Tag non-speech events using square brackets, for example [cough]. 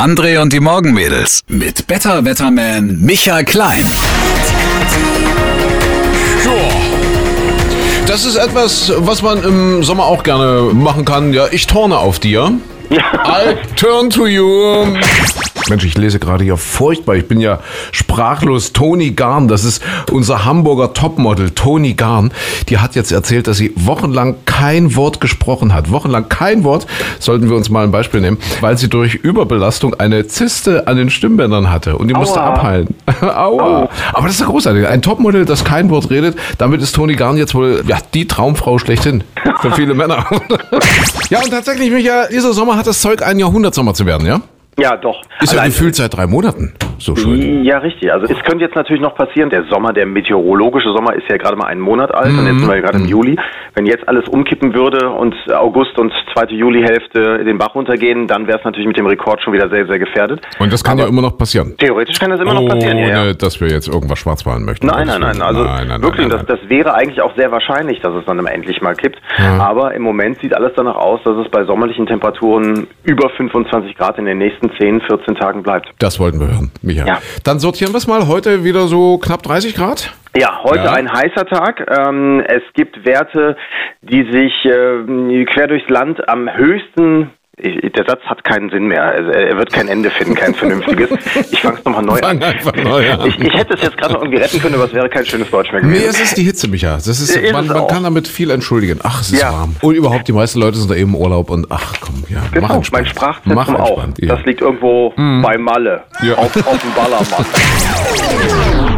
André und die Morgenmädels mit Better Wetterman Michael Klein. Das ist etwas, was man im Sommer auch gerne machen kann. Ja, ich turne auf dir. I turn to you. Mensch, ich lese gerade hier furchtbar. Ich bin ja sprachlos. Toni Garn, das ist unser Hamburger Topmodel, Toni Garn. Die hat jetzt erzählt, dass sie wochenlang kein Wort gesprochen hat. Wochenlang kein Wort. Sollten wir uns mal ein Beispiel nehmen, weil sie durch Überbelastung eine Zyste an den Stimmbändern hatte und die musste Aua. abheilen. [laughs] Aua. Aber das ist ja großartig. Ein Topmodel, das kein Wort redet. Damit ist Toni Garn jetzt wohl ja, die Traumfrau schlechthin. Für [laughs] viele Männer. [laughs] ja, und tatsächlich, Micha, dieser Sommer hat das Zeug, ein Jahrhundertsommer zu werden, ja? Ja, doch. Ist ja gefühlt seit drei Monaten so schön. Ja, richtig. Also es könnte jetzt natürlich noch passieren, der Sommer, der meteorologische Sommer ist ja gerade mal einen Monat alt und jetzt sind wir ja gerade im Juli. Wenn jetzt alles umkippen würde und August und zweite Julihälfte den Bach runtergehen, dann wäre es natürlich mit dem Rekord schon wieder sehr, sehr gefährdet. Und das kann ja immer noch passieren. Theoretisch kann das immer noch passieren, ja. ja. Ohne, dass wir jetzt irgendwas schwarz malen möchten. Nein, nein, nein. Also Nein, nein, wirklich, nein. Das, das wäre eigentlich auch sehr wahrscheinlich, dass es dann endlich mal kippt. Aber im Moment sieht alles danach aus, dass es bei sommerlichen Temperaturen über 25 Grad in den nächsten 10, 14 Tagen bleibt. Das wollten wir hören, Micha. Ja. Dann sortieren wir es mal. Heute wieder so knapp 30 Grad. Ja, heute Ja. ein heißer Tag. Ähm, es gibt Werte, die sich ähm, quer durchs Land am höchsten. Der Satz hat keinen Sinn mehr. Also, er wird kein Ende finden, kein vernünftiges. [laughs] Ich fange es nochmal neu Fang an. neu an. Ich, ich hätte es jetzt gerade noch irgendwie retten können, aber es wäre kein schönes Deutsch mehr Nee, gewesen. es ist die Hitze, Micha. Das ist, Ist man man auch. kann damit viel entschuldigen. Ach, es ist Ja. warm. Und überhaupt, die meisten Leute sind da eben im Urlaub und ach komm, ja, mach Genau, mein entspannt. Mach Sprachzentrum auch. entspannt. Ja. Mhm. Das liegt irgendwo bei Malle, Ja. auf, auf dem Ballermann. [laughs]